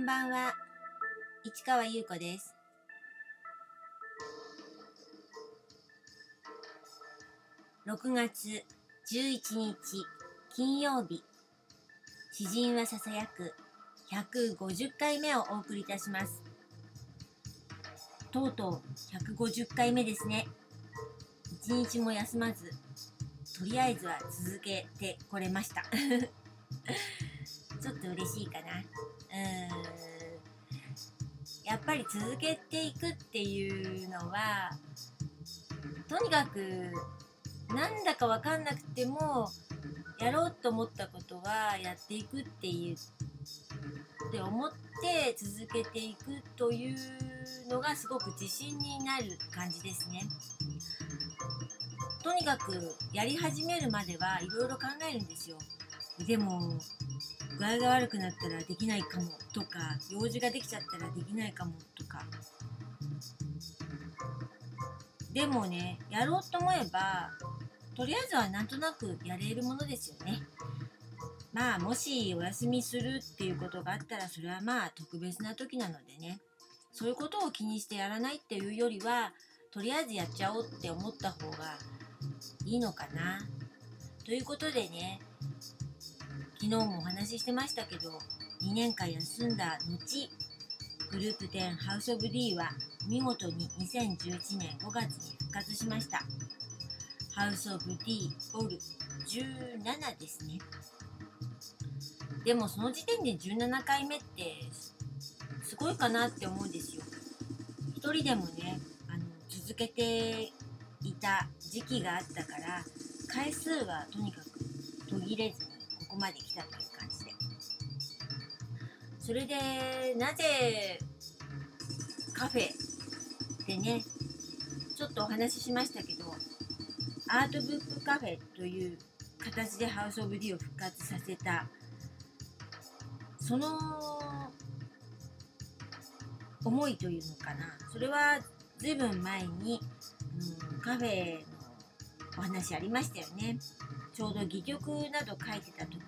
んばんは。市川優子です。6月11日金曜日。詩人はささやく150回目をお送りいたします。とうとう150回目ですね。一日も休まずとりあえずは続けてこれました。ちょっと嬉しいかな。やっぱり続けていくっていうのはとにかくなんだか分かんなくてもやろうと思ったことはやっていくっていうって思って続けていくというのがすごく自信になる感じですね。とにかくやり始めるまではいろいろ考えるんですよ。でも具合が悪くなったらできないかもとか用事ができちゃったらできないかもとか。でもねやろうと思えばとりあえずはなんとなくやれるものですよね。まあもしお休みするっていうことがあったらそれはまあ特別な時なのでね。そういうことを気にしてやらないっていうよりはとりあえずやっちゃおうって思った方がいいのかな。ということでね昨日もお話ししてましたけど2年間休んだ後グループ10ハウスオブ D は見事に2011年5月に復活しました。ハウスオブ D ボル17ですね。でもその時点で17回目ってすごいかなって思うんですよ。一人でもねあの続けていた時期があったから回数はとにかく途切れずまで来たという感じで。それでなぜカフェでねちょっとお話ししましたけどアートブックカフェという形でハウス・オブ・ディを復活させたその思いというのかな。それはずいぶん前に、うん、カフェのお話ありましたよね。ちょうど戯曲など書いてた時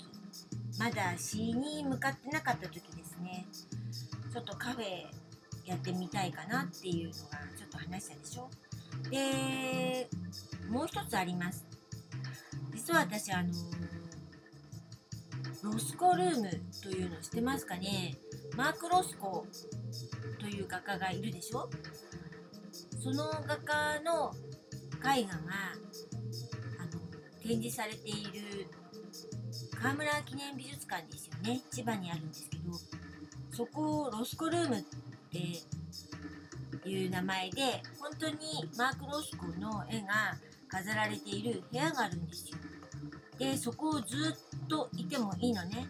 まだ詩に向かってなかった時ですね。ちょっとカフェやってみたいかなっていうのがちょっと話したでしょ。でもう一つあります。実は私あのロスコルームというの知ってますかね？マーク・ロスコという画家がいるでしょ？その画家の絵画が展示されている河村記念美術館ですよね。千葉にあるんですけどそこをロスコルームっていう名前で本当にマーク・ロスコの絵が飾られている部屋があるんですよ。でそこをずっといてもいいのね。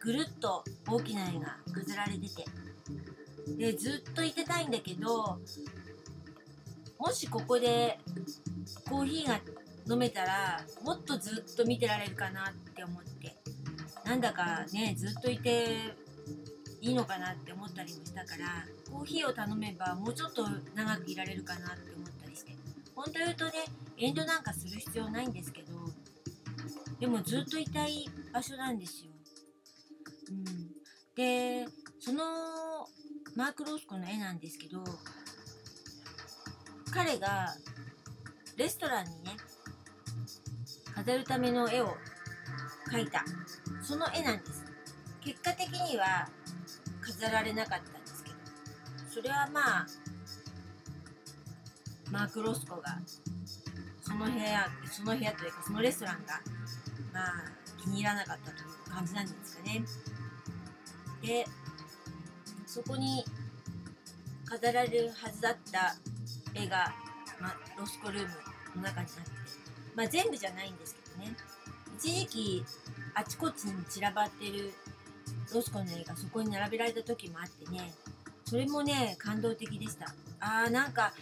ぐるっと大きな絵が飾られてて。でずっといてたいんだけどもしここでコーヒーが飲めたらもっとずっと見てられるかなって思って。なんだかねずっといていいのかなって思ったりもしたからコーヒーを頼めばもうちょっと長くいられるかなって思ったりして。本当言うとね遠慮なんかする必要ないんですけどでもずっといたい場所なんですよ。うん、でそのマーク・ロスコの絵なんですけど彼がレストランにね飾るための絵を描いた。その絵なんです。結果的には飾られなかったんですけど。それはまあマーク・ロスコがその部屋その部屋というかそのレストランがまあ気に入らなかったという感じなんですかね。でそこに飾られるはずだった絵が、ま、ロスコルームの中にあって。まあ、全部じゃないんですけどね。一時期あちこちに散らばってるロスコの絵がそこに並べられた時もあってね。それもね感動的でした。あーなんか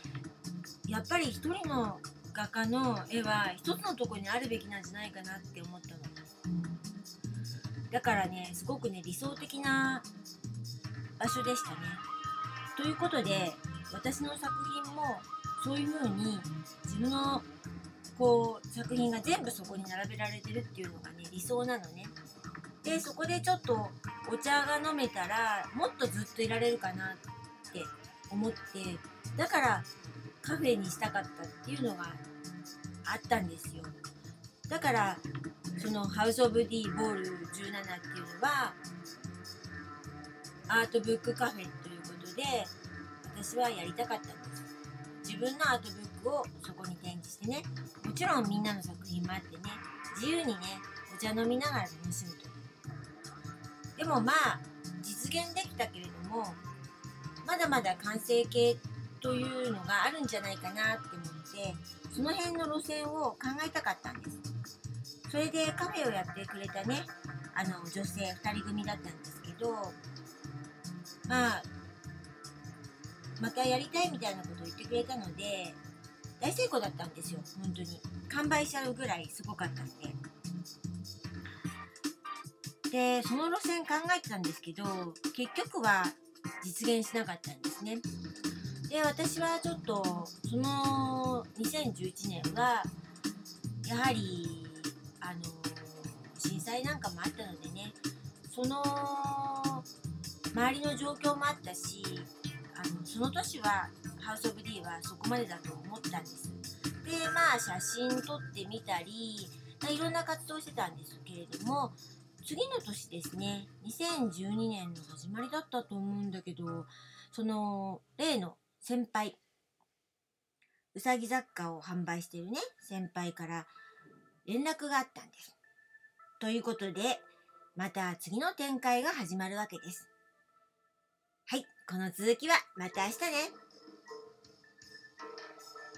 やっぱり一人の画家の絵は一つのとこにあるべきなんじゃないかなって思ったの、だからねすごくね理想的な場所でしたね。ということで私の作品もそういう風に自分のこう作品が全部そこに並べられてるっていうのがね理想なのね。でそこでちょっとお茶が飲めたらもっとずっといられるかなって思ってだからカフェにしたかったっていうのがあったんですよ。だからそのハウス・オブ・ディ・ボール17っていうのはアートブックカフェということで私はやりたかったんです自分のアートブックをそこに展示してね。もちろんみんなの作品もあってね。自由にねお茶飲みながら楽しむと。でもまあ実現できたけれどもまだまだ完成形というのがあるんじゃないかなって思ってその辺の路線を考えたかったんです。それでカフェをやってくれたねあの女性2人組だったんですけどまあまたやりたいみたいなことを言ってくれたので大成功だったんですよ本当に。完売しちゃうぐらいすごかったんで。でその路線考えてたんですけど結局は実現しなかったんですね。で私はちょっとその2011年はやはりあの震災なんかもあったのでねその周りの状況もあったしその年はハウス・オブ・ディーはそこまでだと思ったんですでまあ写真撮ってみたりいろんな活動してたんですけれども次の年ですね2012年の始まりだったと思うんだけどその例の先輩うさぎ雑貨を販売してるね先輩から連絡があったんです。ということでまた次の展開が始まるわけです。はい、この続きはまた明日ね。